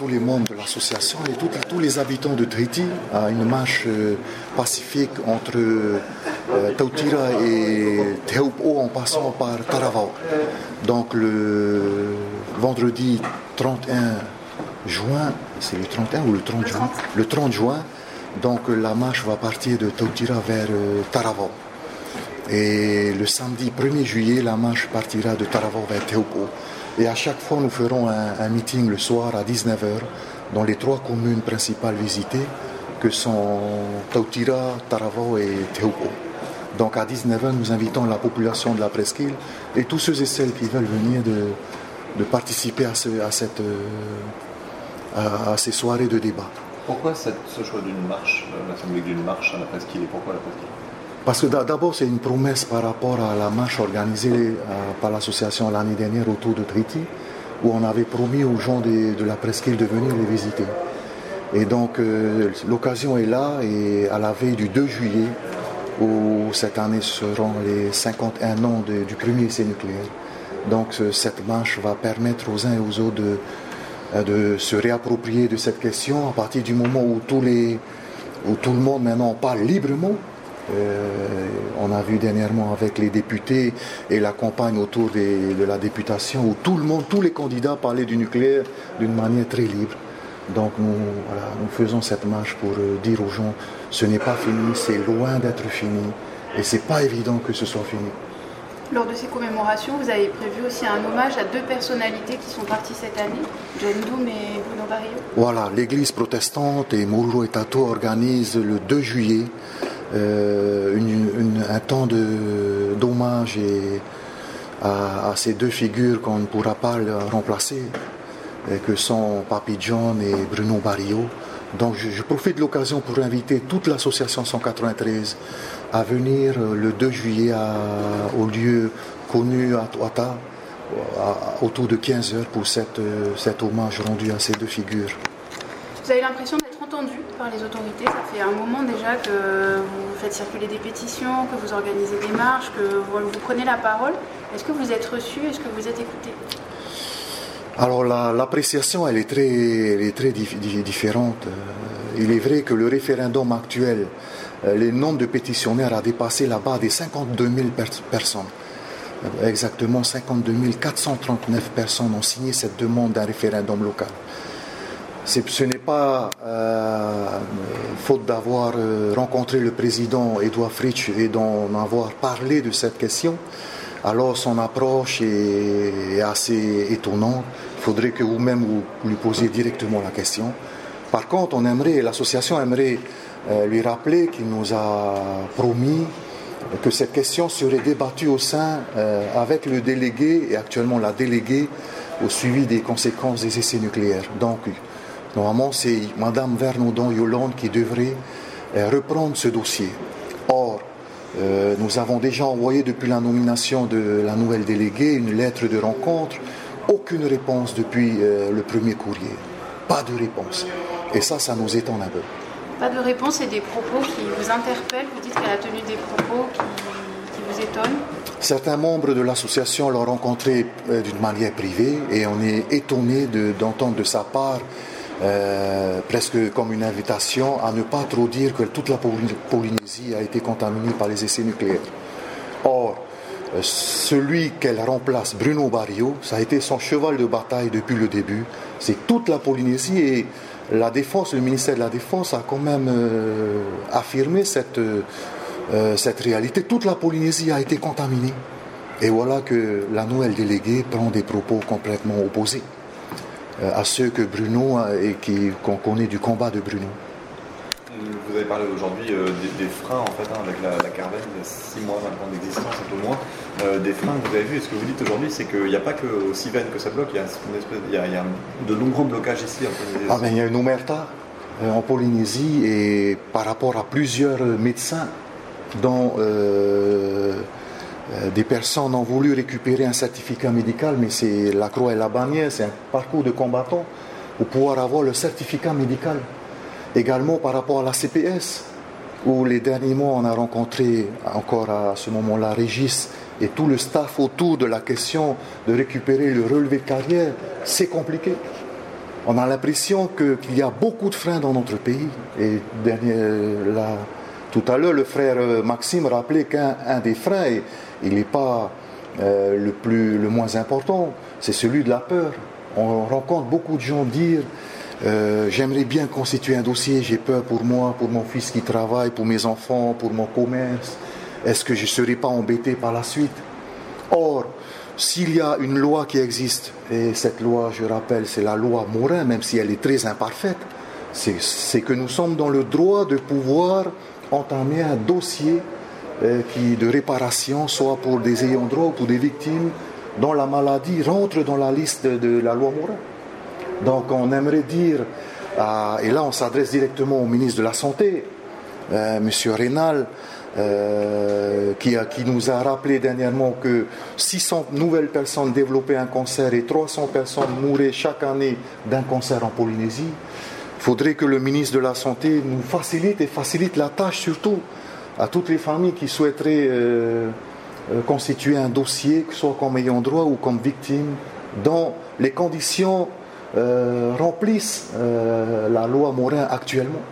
tous les membres de l'association et tous les habitants de Triti à une marche euh, pacifique entre euh, Tautira et Tehupo en passant par Taravao. Donc le vendredi 31 juin, c'est le 31 ou le 30 juin? Le 30 juin, donc la marche va partir de Tautira vers euh, Taravao. Et le samedi 1er juillet, la marche partira de Taravao vers Tehupo. Et à chaque fois, nous ferons un, meeting le soir à 19h dans les trois communes principales visitées, que sont Tautira, Taravao et Tehupo. Donc à 19h, nous invitons la population de la presqu'île et tous ceux et celles qui veulent venir de, participer à, cette, à, ces soirées de débat. Pourquoi ce choix d'une marche, euh, l'assemblée d'une marche à la presqu'île et pourquoi la presqu'île? Parce que d'abord, c'est une promesse par rapport à la marche organisée euh, par l'association l'année dernière autour de Triti, où on avait promis aux gens de, la presqu'île de venir les visiter. Et donc, euh, l'occasion est là, et à la veille du 2 juillet, où cette année seront les 51 ans du premier essai nucléaire. Donc, cette marche va permettre aux uns et aux autres de, euh, de se réapproprier de cette question à partir du moment où, où tout le monde maintenant parle librement euh, on a vu dernièrement avec les députés et la campagne autour de la députation où tout le monde, tous les candidats parlaient du nucléaire d'une manière très libre. Donc nous, nous faisons cette marche pour euh, dire aux gens, ce n'est pas fini, c'est loin d'être fini et c'est pas évident que ce soit fini. Lors de ces commémorations, vous avez prévu aussi un hommage à deux personnalités qui sont parties cette année, John Doom et Bruno Barrio. Voilà, l'église protestante et Mouro et Tato organisent le 2 juillet euh, un temps d'hommage à, ces deux figures qu'on ne pourra pas remplacer, que sont Papi John et Bruno Barrio. Donc je, profite de l'occasion pour inviter toute l'association 193 à venir le 2 juillet au lieu connu à Toata autour de 15 heures pour cette, cet hommage rendu à ces deux figures. Vous avez l'impression entendu par les autorités. Ça fait un moment déjà que vous faites circuler des pétitions, que vous organisez des marches, que vous, prenez la parole. Est-ce que vous êtes reçu? Est-ce que vous êtes écouté? Alors l'appréciation, elle est très, elle est très différente. Euh, il est vrai que le référendum actuel, euh, le nombre de pétitionnaires a dépassé la barre des 52 000 personnes. Euh, exactement 52 439 personnes ont signé cette demande d'un référendum local ce n'est pas euh, faute d'avoir euh, rencontré le président Edouard Fritsch et d'en avoir parlé de cette question. Alors son approche est, assez étonnante. Il faudrait que vous-même vous lui posiez directement la question. Par contre, on aimerait, l'association aimerait euh, lui rappeler qu'il nous a promis que cette question serait débattue au sein avec le délégué et actuellement la déléguée au suivi des conséquences des essais nucléaires. Donc, Normalement, c'est Mme Vernaudon Yolande qui devrait euh, reprendre ce dossier. Or, euh, nous avons déjà envoyé depuis la nomination de la nouvelle déléguée une lettre de rencontre. Aucune réponse depuis euh, le premier courrier. Pas de réponse. Et ça, ça nous étonne un peu. Pas de réponse et des propos qui vous interpellent. Vous dites qu'elle a tenu des propos qui, vous étonnent. Certains membres de l'association l'ont rencontré d'une manière privée et on est étonné d'entendre de sa part euh, presque comme une invitation à ne pas trop dire que toute la Polynésie a été contaminée par les essais nucléaires. Or, euh, celui qu'elle remplace, Bruno Barrio, ça a été son cheval de bataille depuis le début. C'est toute la Polynésie et la défense, le ministère de la Défense a quand même euh, affirmé cette, cette réalité. Toute la Polynésie a été contaminée. Et voilà que la nouvelle déléguée prend des propos complètement opposés. Euh, à ceux que Bruno et qu'on connaît du combat de Bruno. Vous avez parlé aujourd'hui euh, des, freins en fait hein, avec la, la Carven, il y a 6 mois maintenant d'existence peu moins. Euh, des freins que vous avez vus, et ce que vous dites aujourd'hui, c'est qu'il n'y a pas que au Civen que ça bloque, il y a, il y a, il y a de nombreux blocages ici en Polynésie. Ah, mais il y a une omerta en Polynésie et par rapport à plusieurs médecins dont euh, des personnes ont voulu récupérer un certificat médical, mais c'est la croix et la bannière, c'est un parcours de combattant pour pouvoir avoir le certificat médical. Également par rapport à la CPS, où les derniers mois on a rencontré encore à ce moment-là Régis et tout le staff autour de la question de récupérer le relevé de carrière, c'est compliqué. on a l'impression qu'il y a beaucoup de freins dans notre pays. Et dernier, tout à l'heure, le frère Maxime rappelait qu'un des freins, il n'est pas le, plus, le moins important, c'est celui de la peur. On rencontre beaucoup de gens dire euh, j'aimerais bien constituer un dossier, j'ai peur pour moi, pour mon fils qui travaille, pour mes enfants, pour mon commerce. Est-ce que je ne serai pas embêté par la suite? Or, s'il y a une loi qui existe, et cette loi, je rappelle, c'est la loi Morin, même si elle est très imparfaite, c'est que nous sommes dans le droit de pouvoir entamer un dossier euh, qui, de réparation, soit pour des ayants droit ou pour des victimes dont la maladie rentre dans la liste de la loi Morin. Donc on aimerait dire, et là on s'adresse directement au ministre de la Santé, euh, M. Rénal, euh, qui, qui, nous a rappelé dernièrement que 600 nouvelles personnes développaient un cancer et 300 personnes mouraient chaque année d'un cancer en Polynésie. Il faudrait que le ministre de la Santé nous facilite et facilite la tâche surtout à toutes les familles qui souhaiteraient euh, constituer un dossier, que ce soit comme ayant droit ou comme victime, dans les conditions euh, remplissent euh, la loi Morin actuellement.